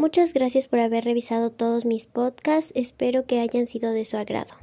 Muchas gracias por haber revisado todos mis podcasts, espero que hayan sido de su agrado.